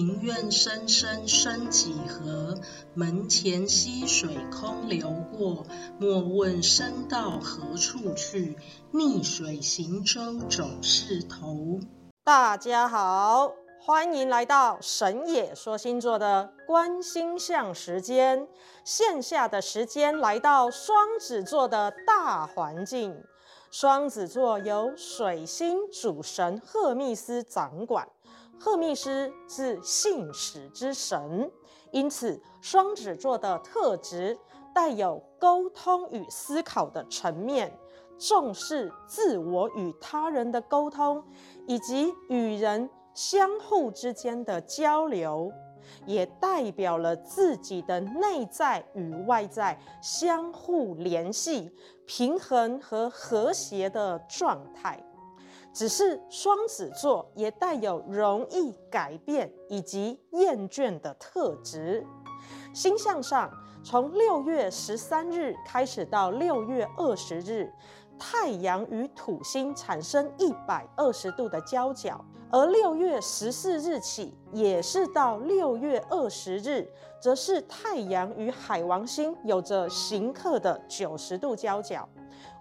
庭院深深深几何？门前溪水空流过。莫问身到何处去，逆水行舟总是头。大家好，欢迎来到神野说星座的观星象时间。线下的时间来到双子座的大环境。双子座由水星主神赫密斯掌管。赫密斯是信使之神，因此双子座的特质带有沟通与思考的层面，重视自我与他人的沟通，以及与人相互之间的交流，也代表了自己的内在与外在相互联系、平衡和和谐的状态。只是双子座也带有容易改变以及厌倦的特质。星象上，从六月十三日开始到六月二十日，太阳与土星产生一百二十度的交角，而六月十四日起，也是到六月二十日，则是太阳与海王星有着刑克的九十度交角。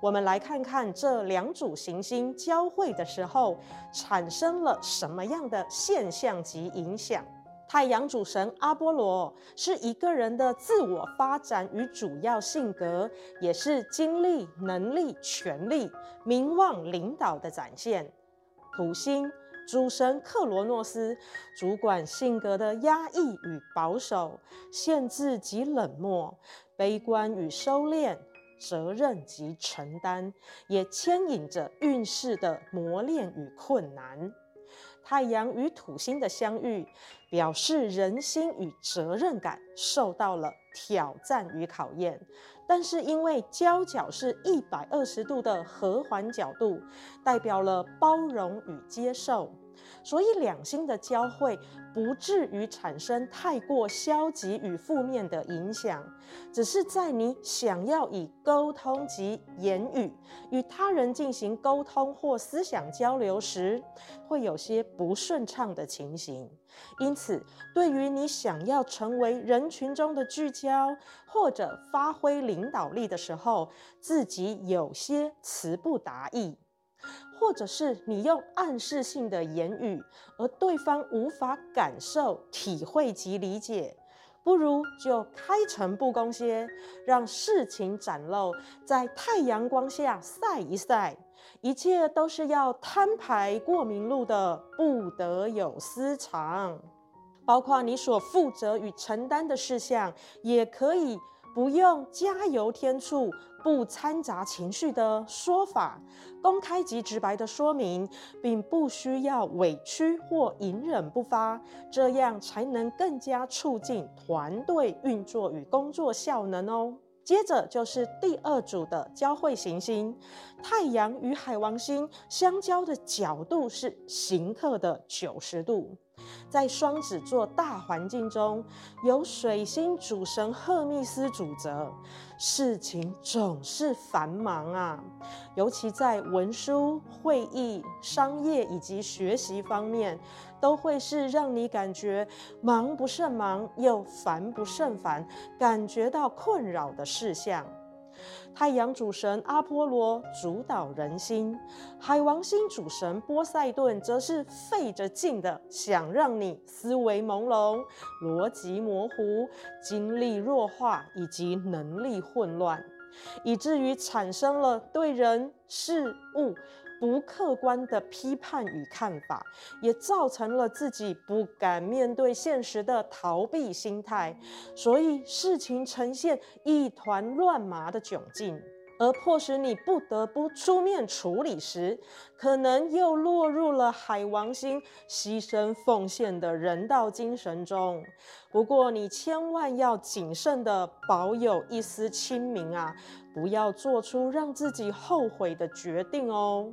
我们来看看这两组行星交汇的时候产生了什么样的现象及影响。太阳主神阿波罗是一个人的自我发展与主要性格，也是精力、能力、权力、名望、领导的展现。土星主神克罗诺斯主管性格的压抑与保守、限制及冷漠、悲观与收敛。责任及承担，也牵引着运势的磨练与困难。太阳与土星的相遇，表示人心与责任感受到了挑战与考验。但是因为交角是一百二十度的和环角度，代表了包容与接受。所以两星的交汇不至于产生太过消极与负面的影响，只是在你想要以沟通及言语与他人进行沟通或思想交流时，会有些不顺畅的情形。因此，对于你想要成为人群中的聚焦或者发挥领导力的时候，自己有些词不达意。或者是你用暗示性的言语，而对方无法感受、体会及理解，不如就开诚布公些，让事情展露在太阳光下晒一晒，一切都是要摊牌过明路的，不得有私藏。包括你所负责与承担的事项，也可以。不用加油添醋、不掺杂情绪的说法，公开及直白的说明，并不需要委屈或隐忍不发，这样才能更加促进团队运作与工作效能哦。接着就是第二组的交汇行星，太阳与海王星相交的角度是刑克的九十度。在双子座大环境中，由水星主神赫密斯主责，事情总是繁忙啊。尤其在文书、会议、商业以及学习方面，都会是让你感觉忙不胜忙又烦不胜烦，感觉到困扰的事项。太阳主神阿波罗主导人心，海王星主神波塞顿则是费着劲的想让你思维朦胧、逻辑模糊、精力弱化以及能力混乱，以至于产生了对人事物。不客观的批判与看法，也造成了自己不敢面对现实的逃避心态，所以事情呈现一团乱麻的窘境，而迫使你不得不出面处理时，可能又落入了海王星牺牲奉献的人道精神中。不过你千万要谨慎地保有一丝清明啊，不要做出让自己后悔的决定哦。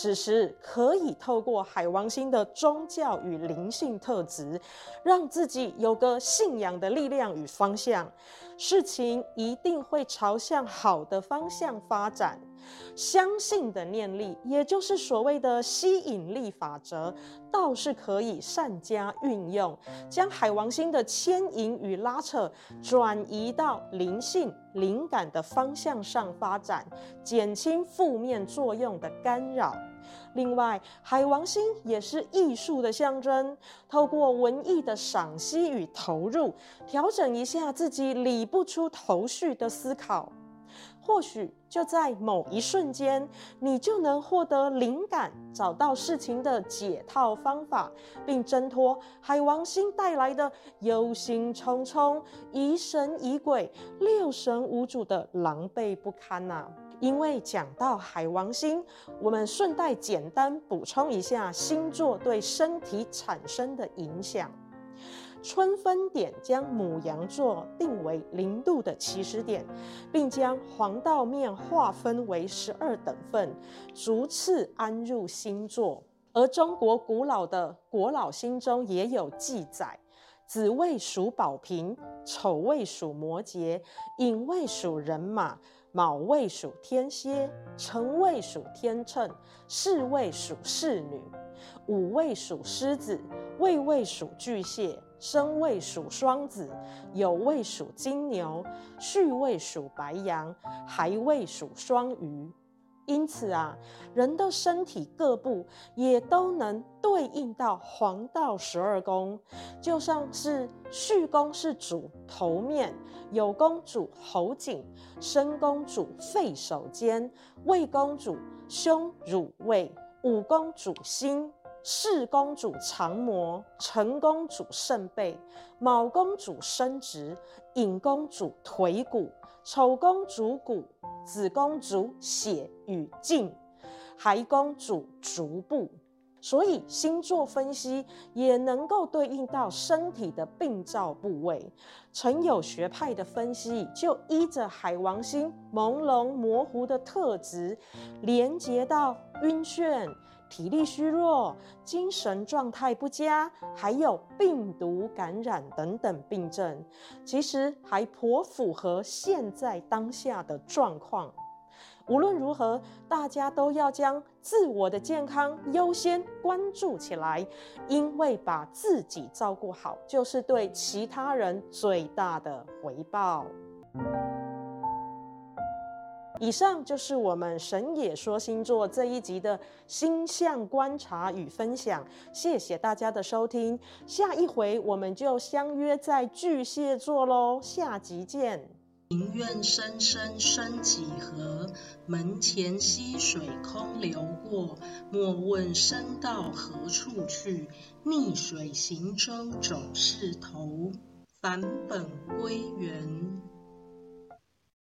此时可以透过海王星的宗教与灵性特质，让自己有个信仰的力量与方向，事情一定会朝向好的方向发展。相信的念力，也就是所谓的吸引力法则，倒是可以善加运用，将海王星的牵引与拉扯转移到灵性、灵感的方向上发展，减轻负面作用的干扰。另外，海王星也是艺术的象征，透过文艺的赏析与投入，调整一下自己理不出头绪的思考。或许就在某一瞬间，你就能获得灵感，找到事情的解套方法，并挣脱海王星带来的忧心忡忡、疑神疑鬼、六神无主的狼狈不堪呐、因为讲到海王星，我们顺带简单补充一下星座对身体产生的影响。春分点将牡羊座定为零度的起始点，并将黄道面划分为十二等份，逐次安入星座。而中国古老的国老星中也有记载：子未属宝瓶，丑未属摩羯，寅未属人马，卯未属天蝎，辰未属天秤，巳未属侍女，午未属狮子，未未属巨蟹。申未属双子，酉未属金牛，戌未属白羊，亥未属双鱼。因此啊，人的身体各部也都能对应到黄道十二宫，就像是戌宫是主头面，酉宫主喉颈，申宫主肺手肩，未宫主胸乳胃，午宫主心。巳宫主肠膜，辰宫主肾背，卯宫主生殖，寅宫主腿骨，丑宫主骨，子宫主血与劲，亥宫主足部。所以星座分析也能够对应到身体的病灶部位。曾有学派的分析，就依着海王星朦胧模糊的特质，连接到晕眩。体力虚弱、精神状态不佳，还有病毒感染等等病症，其实还颇符合现在当下的状况。无论如何，大家都要将自我的健康优先关注起来，因为把自己照顾好，就是对其他人最大的回报。以上就是我们神野说星座这一集的星象观察与分享，谢谢大家的收听。下一回我们就相约在巨蟹座喽，下集见。庭院深深深几何？门前溪水空流过。莫问身到何处去，逆水行舟总是头。返本归元。